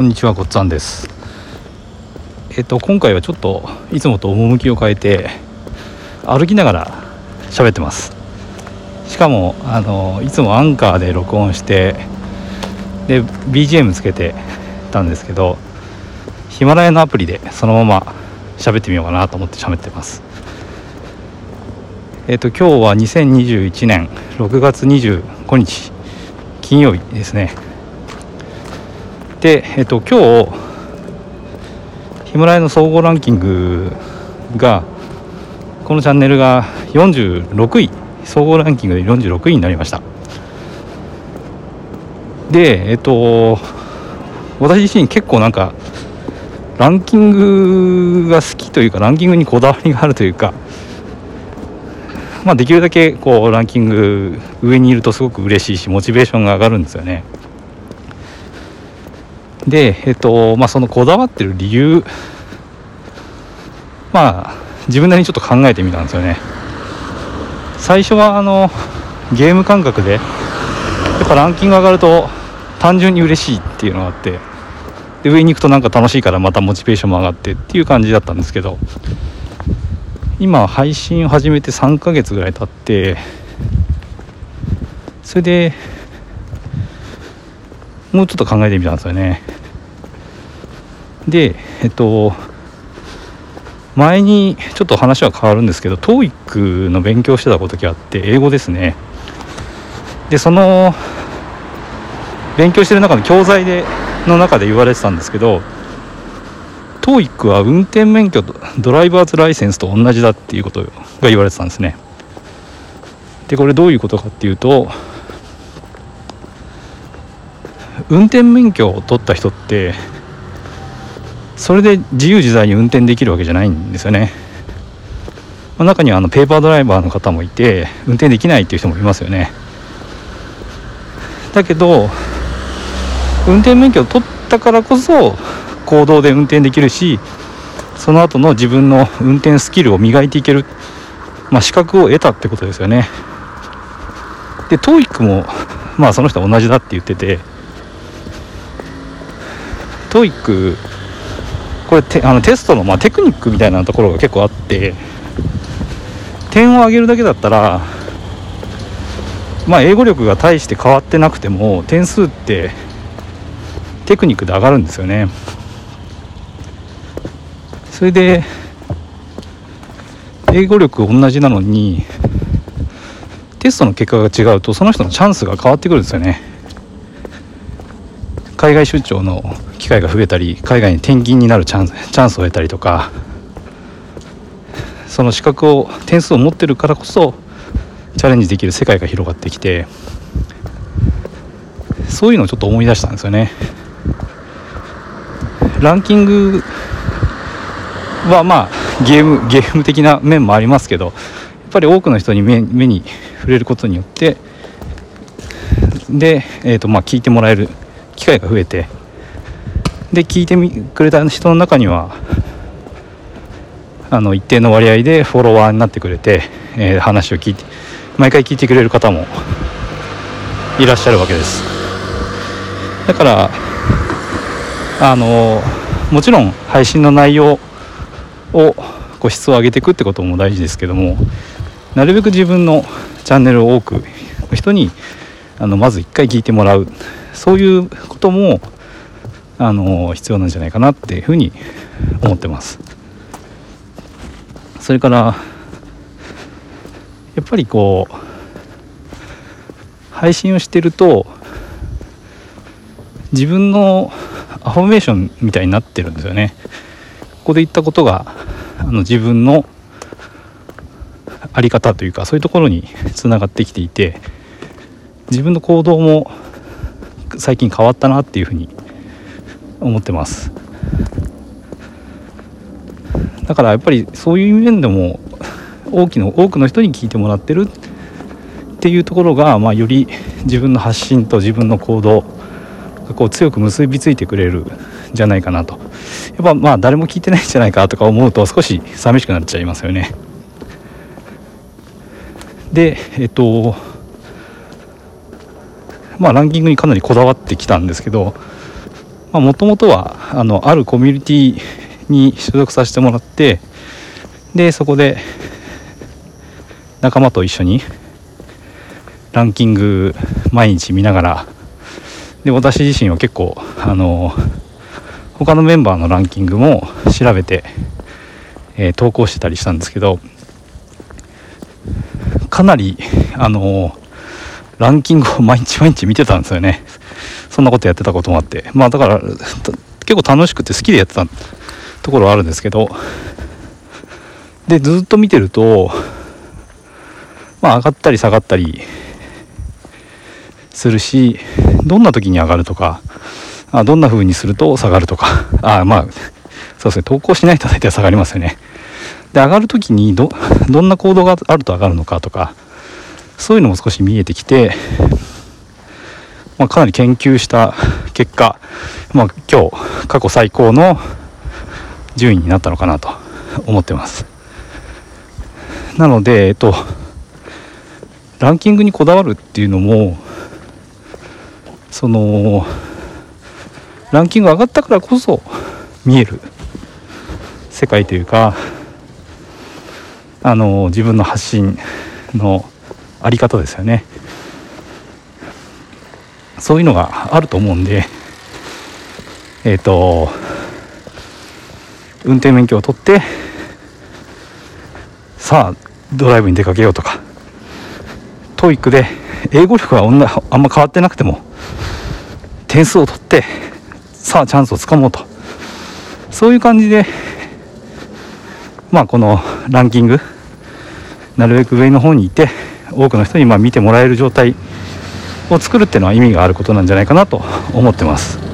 こんにちはごっつぁんです。えっと今回はちょっといつもと趣を変えて歩きながら喋ってます。しかもあのいつもアンカーで録音してで BGM つけてたんですけどヒマラヤのアプリでそのまま喋ってみようかなと思って喋ってます。えっと今日は2021年6月25日金曜日ですね。で、えっと、今日ヒマラヤの総合ランキングがこのチャンネルが46位。総合ランキングで46位になりました。でえっと私自身結構なんかランキングが好きというかランキングにこだわりがあるというかまあできるだけこうランキング上にいるとすごく嬉しいしモチベーションが上がるんですよね。でえっとまあそのこだわってる理由まあ自分なりにちょっと考えてみたんですよね。最初はあのゲーム感覚でやっぱランキング上がると単純に嬉しいっていうのがあってで上に行くとなんか楽しいからまたモチベーションも上がってっていう感じだったんですけど今配信を始めて3ヶ月ぐらい経ってそれでもうちょっと考えてみたんですよね。でえっと前にちょっと話は変わるんですけど TOEIC の勉強してた時があって英語ですね。でその勉強してる中の教材での中で言われてたんですけど TOEIC は運転免許とドライバーズライセンスと同じだっていうことが言われてたんですね。でこれどういうことかっていうと運転免許を取った人ってそれで自由自在に運転できるわけじゃないんですよね、まあ、中にはあのペーパードライバーの方もいて運転できないっていう人もいますよね。だけど運転免許を取ったからこそ公道で運転できるしその後の自分の運転スキルを磨いていける、まあ、資格を得たってことですよね。で TOEIC もまあその人は同じだって言ってて TOEIC これてあのテストの、まあ、テクニックみたいなところが結構あって点を上げるだけだったらまあ英語力が大して変わってなくても点数ってテクニックで上がるんですよね。それで英語力同じなのにテストの結果が違うとその人のチャンスが変わってくるんですよね。海外出張の機会が増えたり海外に転勤になるチャンスチャンスを得たりとかその資格を点数を持ってるからこそチャレンジできる世界が広がってきてそういうのをちょっと思い出したんですよね。ランキングはまあゲームゲーム的な面もありますけどやっぱり多くの人に目目に触れることによってで、えーとまあ、聞いてもらえる機会が増えてで聞いてくれた人の中にはあの一定の割合でフォロワーになってくれて、えー、話を聞いて毎回聞いてくれる方もいらっしゃるわけです。だからあのもちろん配信の内容を個質を上げていくってことも大事ですけどもなるべく自分のチャンネルを多く人にあのまず一回聞いてもらう。そういうこともあの必要なんじゃないかなっていうふうに思ってます。それからやっぱりこう配信をしてると自分のアファメーションみたいになってるんですよね。ここで言ったことがあの自分の在り方というかそういうところにつながってきていて自分の行動も最近変わったなっていうふうに思ってます。だからやっぱりそういう面でも大きの多くの人に聞いてもらってる。っていうところが、まあ、より自分の発信と自分の行動がこう強く結びついてくれるんじゃないかなと。やっぱまあ誰も聞いてないんじゃないかとか思うと少し寂しくなっちゃいますよね。でえっとまあランキングにかなりこだわってきたんですけどもともとはあのあるコミュニティに所属させてもらってでそこで仲間と一緒にランキング毎日見ながらで私自身は結構あの他のメンバーのランキングも調べて、えー、投稿してたりしたんですけどかなりあのランキングを毎日毎日見てたんですよね。そんなことやってたこともあって。まあだから結構楽しくて好きでやってたところはあるんですけど。でずっと見てるとまあ上がったり下がったりするしどんな時に上がるとかあどんな風にすると下がるとか。あまあそうですね。投稿しないと大体下がりますよね。で上がる時にどどんな行動があると上がるのかとかそういうのも少し見えてきて、まあ、かなり研究した結果、まあ、今日過去最高の順位になったのかなと思ってます。なのでえっとランキングにこだわるっていうのもそのランキング上がったからこそ見える世界というかあの自分の発信のあり方ですよね。そういうのがあると思うんでえっ、ー、と運転免許を取ってさあドライブに出かけようとかTOEIC で英語力はあんま変わってなくても点数を取ってさあチャンスをつかもうと。そういう感じでまあこのランキングなるべく上の方にいて多くの人にま見てもらえる状態を作るっていうのは意味があることなんじゃないかなと思ってます。